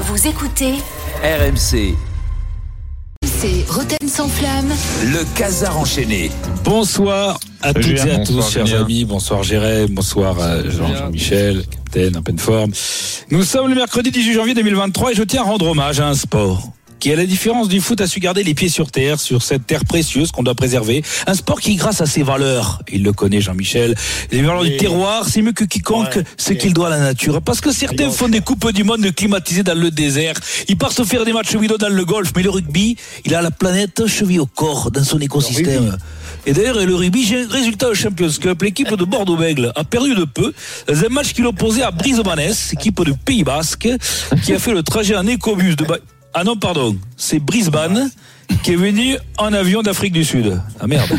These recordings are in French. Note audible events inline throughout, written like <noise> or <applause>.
Vous écoutez RMC, C'est Roten sans flamme. le casar enchaîné. Bonsoir à toutes et à tous, chers Julien. amis. Bonsoir Jérém, bonsoir Jean-Michel, capitaine, en pleine forme. Nous sommes le mercredi 18 janvier 2023 et je tiens à rendre hommage à un sport qui, à la différence du foot, a su garder les pieds sur terre, sur cette terre précieuse qu'on doit préserver. Un sport qui, grâce à ses valeurs, il le connaît Jean-Michel, les valeurs du terroir, c'est mieux que quiconque ce qu'il doit à la nature. Parce que certains font des coupes du monde climatisées dans le désert. Ils partent faire des matchs vidéo dans le golf, mais le rugby, il a la planète cheville au corps dans son écosystème. Et d'ailleurs, le rugby, j'ai un résultat au Champions Cup. L'équipe de Bordeaux-Bègle a perdu de peu dans un match qui l'opposait à Brisbane, équipe de Pays Basque, qui a fait le trajet en écobus de... Ba- Ah non, pardon, c'est Brisbane qui est venu en avion d'Afrique du Sud. Ah merde. <laughs>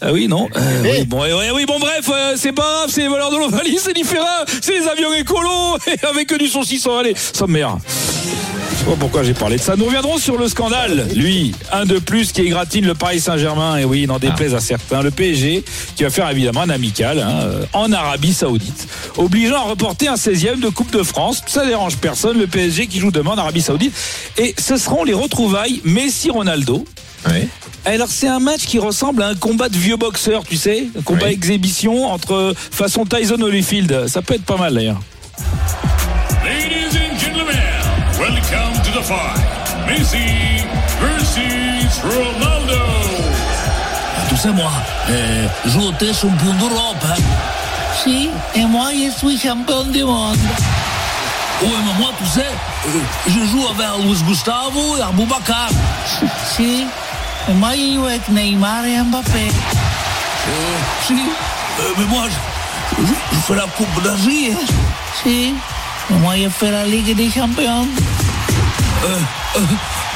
Ah oui, non. Euh, oui, bon, ouais, ouais, oui, bon, bref, euh, c'est pas grave, c'est les valeurs de l'Ovalie, c'est différent. C'est les avions écolos, <laughs> et avec du saucisson. Allez, ça me merde. Je sais pas pourquoi j'ai parlé de ça. Nous reviendrons sur le scandale. Lui, un de plus qui égratigne le Paris Saint-Germain. Et oui, il n'en déplaise à certains. Le PSG qui va faire évidemment un amical hein, euh, en Arabie Saoudite, obligeant à reporter un 16e de Coupe de France. Ça dérange personne. Le PSG qui joue demain en Arabie Saoudite. Et ce seront les retrouvailles Messi-Ronaldo. Alors c'est un match qui ressemble à un combat de vieux boxeurs, tu sais, un combat Oui. exhibition entre façon Tyson Holyfield. Ça peut être pas mal d'ailleurs. Welcome to the fight. Messi versus Ronaldo. Tu sais, moi, euh, j'étais champion d'Europe. Hein. Si, et moi, je suis champion du monde. Oui, mais moi, tu sais, euh, je joue avec Luis Gustavo et Aboubacar. Si, et moi, je joue avec Neymar et Mbappé. Euh, si, euh, mais moi, je, je, je fais la Coupe d'Asie. Hein. Si, fais la Ligue des Champions? Euh, euh,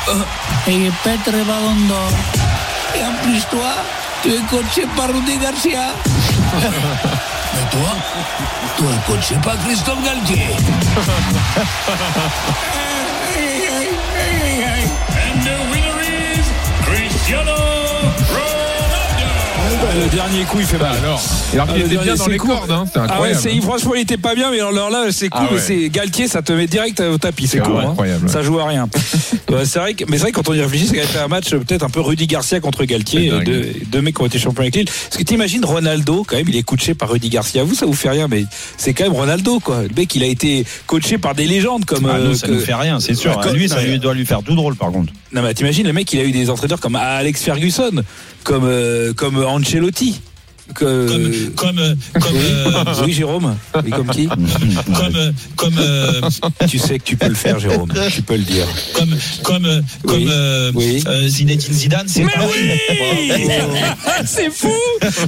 euh, et ballon d'or. Et en plus, toi, tu es coaché par Rudy Garcia? Mais <laughs> toi, tu es coaché par Christophe Galtier? <laughs> Le dernier coup, il fait mal. Alors, alors Ah, qu'il était bien dans c'est les cordes, hein, c'était Ah ouais, c'est, franchement, il était pas bien, mais alors là, c'est cool. Ah ouais. c'est Galtier, ça te met direct au tapis. C'est C'est cool. hein. Ça joue à rien. <laughs> Ouais, c'est vrai que, mais c'est vrai que quand on y réfléchit, c'est quand même fait un match euh, peut-être un peu Rudy Garcia contre Galtier, euh, deux, deux mecs qui ont été champions avec Lille. Parce que t'imagines Ronaldo, quand même, il est coaché par Rudy Garcia. Vous, ça vous fait rien, mais c'est quand même Ronaldo, quoi. Le mec, il a été coaché par des légendes comme. Ah, euh, nous, ça que- nous fait rien, c'est sûr. Ouais, lui, ça lui doit lui faire tout drôle, par contre. Non, mais t'imagines, le mec, il a eu des entraîneurs comme Alex Ferguson, comme, euh, comme Ancelotti. Que... Comme, comme, comme, euh, Oui, Jérôme. Oui, comme qui comme, comme, euh, Tu sais que tu peux le faire, Jérôme. Tu peux le dire. comme, comme, comme, Oui. euh, Oui. euh, Zinedine Zidane, c'est Mais oui <laughs> C'est fou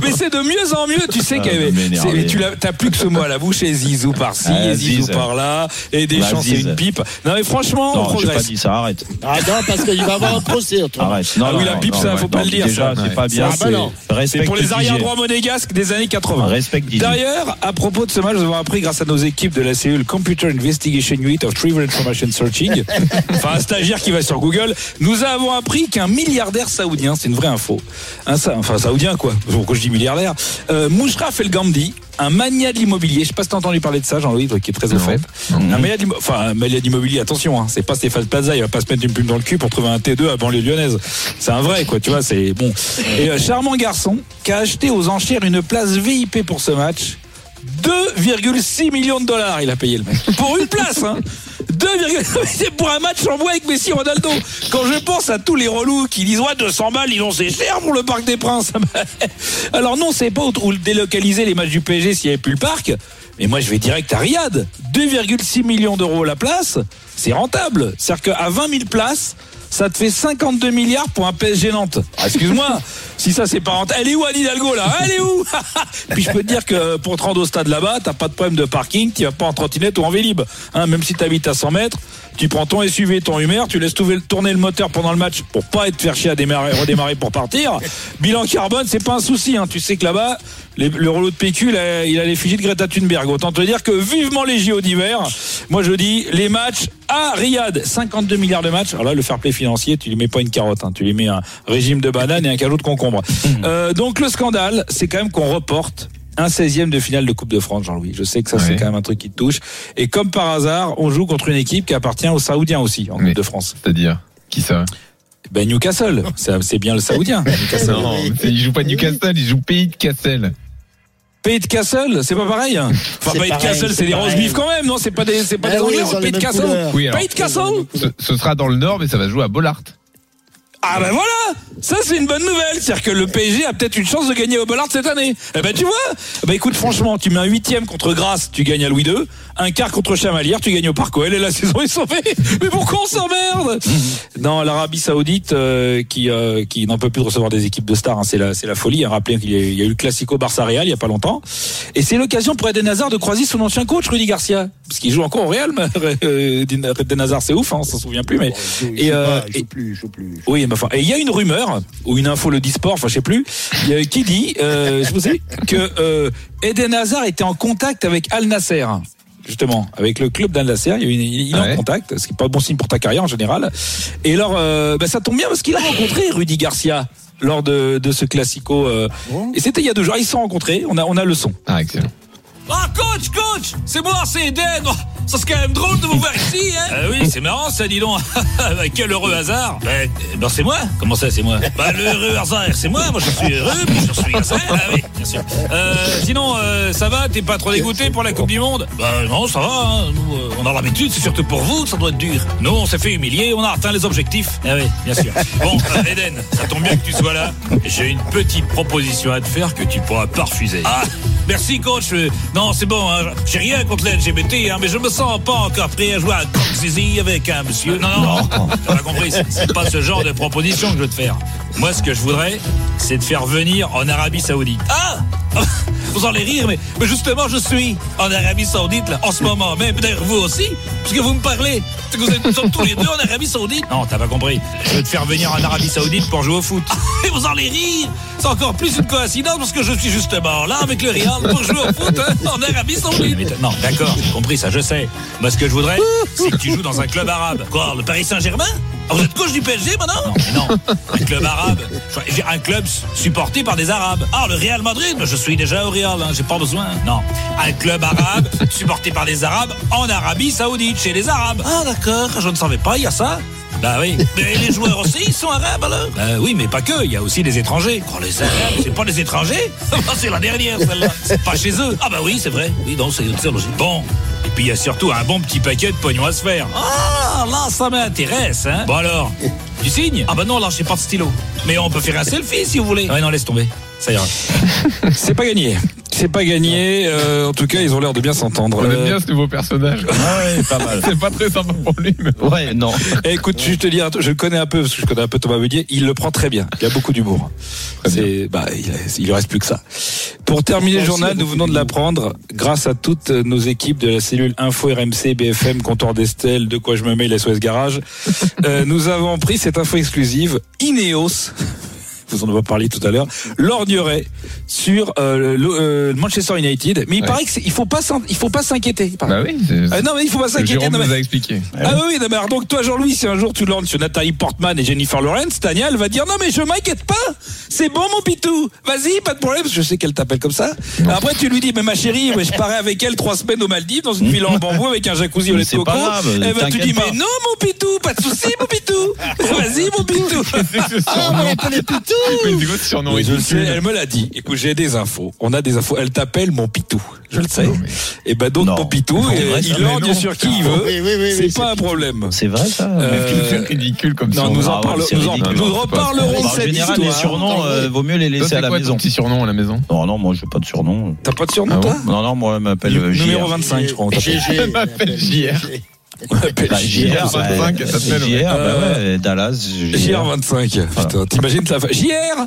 Mais c'est de mieux en mieux. Tu sais Ah, qu'il y avait- vous m'énervez. c'est- tu t'as plus que ce mot à la bouche et Zizou par-ci, Ah, et Zizou Ziz. par-là, et des chants, c'est Ziz. une pipe. Non mais franchement, on Non, j'ai pas progresse. dit ça, arrête. Ah non, parce qu'il va y avoir un procès. Arrête. Non, Ah oui, non, la pipe, non, ça, faut pas le dire, Déjà, c'est pas bien. Ah, bah non. C'est pour les arrière droits monégasques des années 80. Respecte Didier. D'ailleurs, à propos de ce match, nous avons appris grâce à nos équipes de la cellule Computer Investigation Unit of Trivial Information Searching, <laughs> enfin un stagiaire qui va sur Google, nous avons appris qu'un milliardaire saoudien, c'est une vraie info, un, enfin saoudien quoi, pourquoi je dis milliardaire, euh, Moushraf El Ghamdi, un mania de l'immobilier, je sais pas si t'as entendu parler de ça Jean-Louis, qui est très au fait, un mania de enfin d'immobilier, attention, hein, c'est pas Stéphane Plaza, il va pas se mettre une plume dans le cul pour trouver un T2 à banlieue lyonnaise, c'est un vrai quoi, tu vois, c'est bon. Et euh, charmant garçon qui a acheté aux enchères une place VIP pour ce match. 2,6 millions de dollars, il a payé le mec. Pour une place, hein 2, c'est pour un match en bois avec Messi Ronaldo. Quand je pense à tous les relous qui disent ouais 200 balles, ils ont c'est cher pour le Parc des Princes. <laughs> Alors non, c'est pas où, délocaliser les matchs du PSG s'il n'y avait plus le parc. Mais moi je vais direct à Riyad. 2,6 millions d'euros la place, c'est rentable. C'est-à-dire qu'à 20 000 places, ça te fait 52 milliards pour un PSG Nantes. Ah, Excuse-moi, <laughs> si ça c'est pas rentable. Elle est où Anne Hidalgo là Elle est où? <laughs> Puis je peux te dire que pour te rendre au stade là-bas, t'as pas de problème de parking, tu vas pas en trottinette ou en vélib. Hein, même si t'habites à 100 mètres, tu prends ton SUV, ton Hummer, tu laisses tourner le moteur pendant le match pour pas être faire chier à démarrer, redémarrer pour partir. <laughs> Bilan carbone, c'est pas un souci. Hein. Tu sais que là-bas, les- le rouleau de PQ, il a, il a l'effigie de Greta Thunberg. Autant te dire que vivement les JO d'hiver. Moi, je dis les matchs à Riyad. 52 milliards de matchs. Alors là, le fair play financier, tu lui mets pas une carotte. Hein. Tu lui mets un régime de banane et un cajot de concombre. Euh, donc le scandale, c'est quand même qu'on reporte un 16e de finale de Coupe de France, Jean-Louis. Je sais que ça, c'est quand même un truc qui te touche. Et comme par hasard, on joue contre une équipe qui appartient aux Saoudiens aussi, en Oui. Coupe de France. C'est-à-dire Qui ça? Ben, Newcastle. C'est bien le Saoudien. <laughs> Newcastle. Non, c'est- il joue pas Newcastle, il joue Pays de Castle. Pays de Castle, c'est pas pareil. <laughs> Enfin, C'est Pays de Castle, c'est des roast beef quand même, non C'est pas des, c'est pas Ah des Anglais, Pays de alors, Pays de Castle. ce, ce sera dans le Nord, mais ça va se jouer à Bollard. Ah ben voilà, ça c'est une bonne nouvelle, c'est-à-dire que le PSG a peut-être une chance de gagner au Bollard cette année. Eh ben tu vois, Eh ben écoute franchement, tu mets un huitième contre Grasse, tu gagnes à Louis II, un quart contre Chamalières, tu gagnes au Parc OL et la <laughs> saison est sauvée. Mais pourquoi on s'emmerde? Non, l'Arabie Saoudite euh, qui euh, qui n'en peut plus de recevoir des équipes de stars, hein, c'est la c'est la folie. Hein. Rappelez qu'il y, a- il y a eu le Classico Barça Real il y a pas longtemps, et c'est l'occasion pour Eden Hazard de croiser son ancien coach Rudy Garcia, parce qu'il joue encore au Real. mais, <laughs> euh, Eden Hazard c'est ouf, hein, on s'en souvient plus, mais et, euh, et- plus, je joue plus. oui, mais enfin, et il y a une rumeur ou une info le sport, enfin je sais plus, qui dit, euh, je vous sais, que euh, Eden Hazard était en contact avec Al Nasser. Justement, avec le club d'Al Nasser, il, est Ouais. en contact, ce qui n'est pas bon signe pour ta carrière en général. Et alors, euh, bah, ça tombe bien parce qu'il a rencontré Rudy Garcia lors de, de ce classico. euh, et c'était il y a deux jours. Ils se sont rencontrés. On a, on a le son. Ah, excellent. Ah, coach, coach C'est moi, c'est Eden Oh, Ça c'est quand même drôle de vous voir ici, hein. Oui, c'est marrant ça, dis donc. <laughs> Quel heureux hasard. Ben, ben, c'est moi. Comment ça, c'est moi? Bah, le heureux hasard, c'est moi. Moi, je suis heureux, puis je suis hasard Ah oui, bien sûr euh, Sinon, euh, ça va T'es pas trop dégoûté pour la Coupe du Monde? Bah non, ça va, hein. Nous, euh, on a l'habitude, c'est surtout pour vous que ça doit être dur Nous, on s'est fait humilier, on a atteint les objectifs Ah oui, bien sûr <laughs> Bon, euh, Eden, ça tombe bien que tu sois là J'ai une petite proposition à te faire que tu pourras pas refuser Ah Merci coach. Euh, Non, c'est bon. Hein. J'ai rien contre les LGBT, hein, mais je me sens pas encore prêt à jouer à Zizi avec un monsieur. Non, non, non. T'as compris. C'est- pas ce genre de proposition que je veux te faire. Moi, ce que je voudrais, c'est te faire venir en Arabie Saoudite. Ah Vous allez rire, mais, mais justement, je suis en Arabie Saoudite là, en ce moment même. D'ailleurs, vous aussi, puisque vous me parlez. C'est que vous êtes nous sommes tous les deux en Arabie Saoudite. Non, t'as pas compris. Je veux te faire venir en Arabie Saoudite pour jouer au foot. <laughs> Et vous allez rire. C'est encore plus une coïncidence parce que je suis justement là avec le Real pour jouer au foot hein, en Arabie Saoudite. Non, d'accord, j'ai compris ça, je sais. Moi, ce que je voudrais, c'est que tu joues dans un club arabe. Quoi, le Paris Saint-Germain? Ah, Vous êtes coach du PSG maintenant Non, mais non. Un club arabe. Un club supporté par des Arabes. Ah, le Real Madrid Je suis déjà au Real, hein, j'ai pas besoin. Non. Un club arabe supporté par des Arabes en Arabie Saoudite, chez les Arabes. Ah, d'accord, je ne savais pas, il y a ça. Bah oui. Mais les joueurs aussi, ils sont arabes alors? Bah oui, mais pas que, il y a aussi des étrangers. Oh, les arabes, c'est pas des étrangers? <laughs> C'est la dernière, celle-là. C'est pas chez eux. Ah bah oui, c'est vrai. Oui, non, c'est c'est logique. Bon. Et puis il y a surtout un bon petit paquet de pognon à se faire. Ah, là, ça m'intéresse, hein. Bon alors, <laughs> tu signes? Ah bah non, là, j'ai pas de stylo. Mais on peut faire un selfie si vous voulez. Ouais, non, laisse tomber. Ça ira. <laughs> C'est pas gagné. C'est pas gagné. Euh, en tout cas, ils ont l'air de bien s'entendre. On aime Euh, bien ce nouveau personnage. Ah ouais, pas mal. <laughs> C'est pas très sympa pour lui, mais Ouais, non. Eh, écoute, je te dis, un truc, je le connais un peu parce que je connais un peu Thomas Meunier. Il le prend très bien. Il a beaucoup d'humour. C'est, bah, il, il lui reste plus que ça. Pour terminer le journal, nous venons de l'apprendre, grâce à toutes nos équipes de la cellule Info RMC, BFM, Comptoir d'Estelle, De quoi je me mets, la SOS Garage. Euh, nous avons pris cette info exclusive. Ineos. Vous en avez parlé tout à l'heure, lorgnerait sur euh, le, euh, Manchester United, mais il Ouais. paraît qu'il faut pas il faut pas s'inquiéter. bah oui. c'est- Ah non mais il faut pas s'inquiéter. Jérôme non, mais- nous a expliqué. ah oui, non, mais alors donc toi Jean-Louis, si un jour tu lances sur Nathalie Portman et Jennifer Lawrence, Tania elle va dire non mais je m'inquiète pas, c'est bon mon pitou, vas-y, pas de problème, parce que je sais qu'elle t'appelle comme ça. Après tu lui dis mais ma chérie, ouais, je parais avec elle trois semaines aux Maldives dans une villa en bambou avec un jacuzzi au Mais lait de coco. grave, Eh ben tu dis pas. mais non mon pitou, pas de souci mon pitou, <laughs> vas-y mon pitou. Ah, on surnom. l'appelait Pitou Mais c'est quoi ce surnom Oui, je le ridicule sais, elle me l'a dit. Écoute, j'ai des infos. On a des infos. Elle t'appelle mon pitou. Je le sais. Et ben donc Non. mon pitou, euh, il ça, non. sur qui il veut. Oui, oui, oui, c'est pas un problème. C'est vrai, ça Euh, C'est ridicule comme Non, surnom. nous en, reparlerons de cette général, les histoire. surnoms, euh, vaut mieux les laisser à la maison. petit surnom à la maison Non, non, moi, j'ai pas de surnom. T'as pas de surnom, Ah toi Non, non, moi, elle m'appelle euh, Numéro JR. 25, je crois. GG. m'appelle JR. Bah, JR, bah, 25, ça. JR, bah ouais, Dallas, JR 25. Putain, t'imagines la fa... JR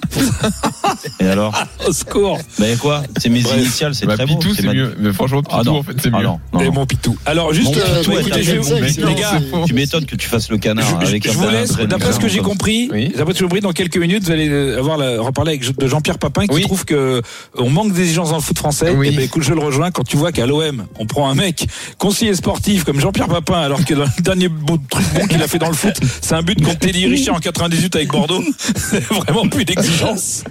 Et alors <laughs> Au secours Mais quoi C'est mes Bref. initiales, c'est Bah, très beau. Pitou, c'est mieux. Mais franchement, Pitou, Ah non, en fait, c'est Ah mieux. non, non, Et mon pitou. Alors juste, Mon euh, Pitou, bah, écoutez, je vais vous- les gars. Tu m'étonnes que tu fasses le canard je, je- avec je un vous un laisse, d'après ce que j'ai ça. compris, d'après ce que j'ai compris, dans quelques minutes, vous allez euh, avoir la, reparler avec de Jean-Pierre Papin qui Oui. trouve que euh, on manque d'exigence dans le foot français. Oui. Et ben écoute, je le rejoins quand tu vois qu'à l'OM, on prend un mec conseiller sportif comme Jean-Pierre Papin, alors que dans le dernier beau truc bon qu'il a fait dans le foot, c'est un but contre Teddy Richard en 98 avec Bordeaux. <laughs> C'est vraiment plus d'exigence.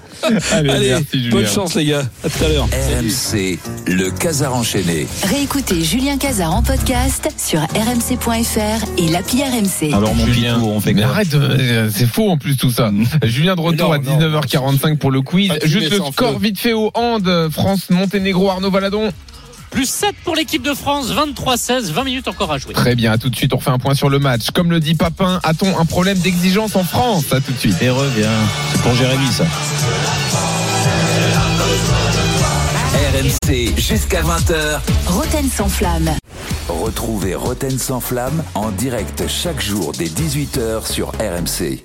Allez, Allez, merci, bonne chance les gars. À tout à l'heure. RMC, le Casar enchaîné. Réécoutez Julien Cazard en podcast sur rmc.fr et l'appli RMC. Alors mon Julien. Pitou, on fait arrête, c'est faux en plus tout ça. Julien de retour à Non, non, 19h45 pour le quiz. Juste le score feu. vite fait au hand. France-Monténégro, Arnaud Valadon. Plus 7 pour l'équipe de France, 23-16, 20 minutes encore à jouer. Très bien, à tout de suite, on refait un point sur le match. Comme le dit Papin, a-t-on un problème d'exigence en France? À tout de suite. Et reviens. C'est pour Jérémy ça. RMC jusqu'à 20h. Roten sans flamme. Retrouvez Roten sans flamme en direct chaque jour dès 18h sur RMC.